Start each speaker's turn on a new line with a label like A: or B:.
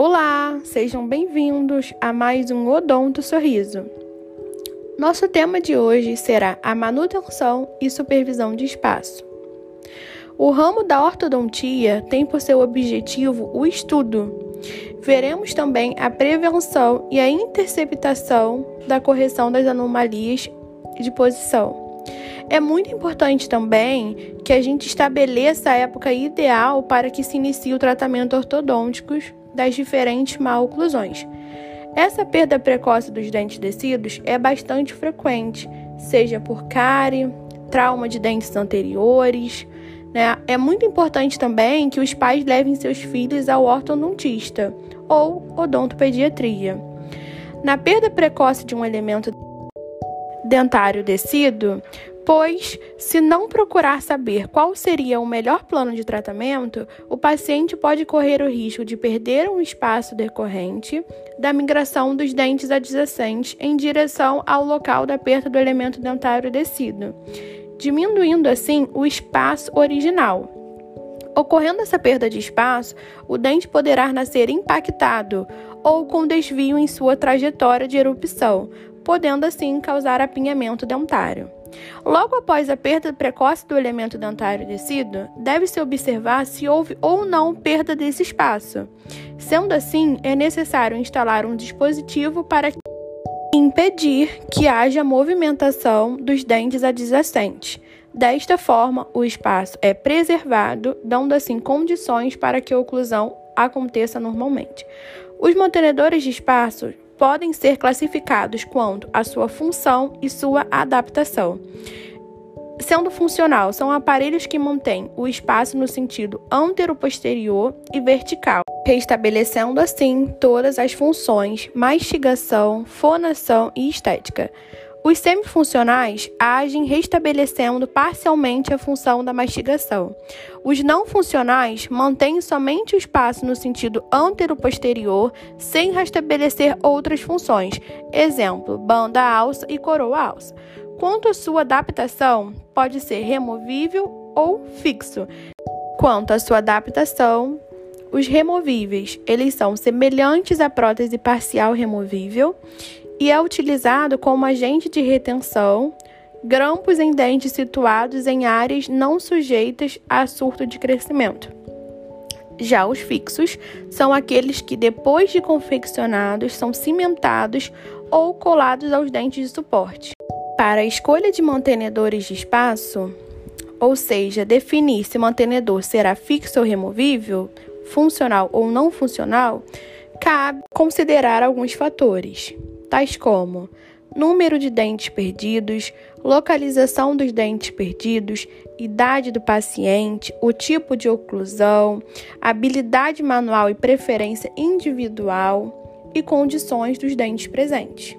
A: Olá, sejam bem-vindos a mais um Odonto Sorriso. Nosso tema de hoje será a manutenção e supervisão de espaço. O ramo da ortodontia tem por seu objetivo o estudo. Veremos também a prevenção e a interceptação da correção das anomalias de posição. É muito importante também que a gente estabeleça a época ideal para que se inicie o tratamento ortodôntico das diferentes maloclusões. Essa perda precoce dos dentes descidos é bastante frequente, seja por cárie, trauma de dentes anteriores. Né? É muito importante também que os pais levem seus filhos ao ortodontista ou odontopediatria. Na perda precoce de um elemento dentário descido, pois, se não procurar saber qual seria o melhor plano de tratamento, o paciente pode correr o risco de perder um espaço decorrente da migração dos dentes adjacentes em direção ao local da perda do elemento dentário descido, diminuindo assim o espaço original. Ocorrendo essa perda de espaço, o dente poderá nascer impactado ou com desvio em sua trajetória de erupção, podendo assim causar apinhamento dentário. Logo após a perda precoce do elemento dentário descido, deve-se observar se houve ou não perda desse espaço. Sendo assim, é necessário instalar um dispositivo para impedir que haja movimentação dos dentes adjacentes. Desta forma, o espaço é preservado, dando assim condições para que a oclusão aconteça normalmente. Os mantenedores de espaço podem ser classificados quanto à sua função e sua adaptação. Sendo funcional, são aparelhos que mantêm o espaço no sentido antero-posterior e vertical, restabelecendo assim todas as funções mastigação, fonação e estética. Os semifuncionais agem restabelecendo parcialmente a função da mastigação. Os não funcionais mantêm somente o espaço no sentido antero-posterior, sem restabelecer outras funções, exemplo, banda alça e coroa alça. Quanto à sua adaptação, pode ser removível ou fixo. Quanto à sua adaptação, os removíveis, eles são semelhantes à prótese parcial removível e é utilizado como agente de retenção, grampos em dentes situados em áreas não sujeitas a surto de crescimento. Já os fixos são aqueles que, depois de confeccionados, são cimentados ou colados aos dentes de suporte. Para a escolha de mantenedores de espaço, ou seja, definir se o mantenedor será fixo ou removível, funcional ou não funcional, cabe considerar alguns fatores tais como número de dentes perdidos, localização dos dentes perdidos, idade do paciente, o tipo de oclusão, habilidade manual e preferência individual e condições dos dentes presentes.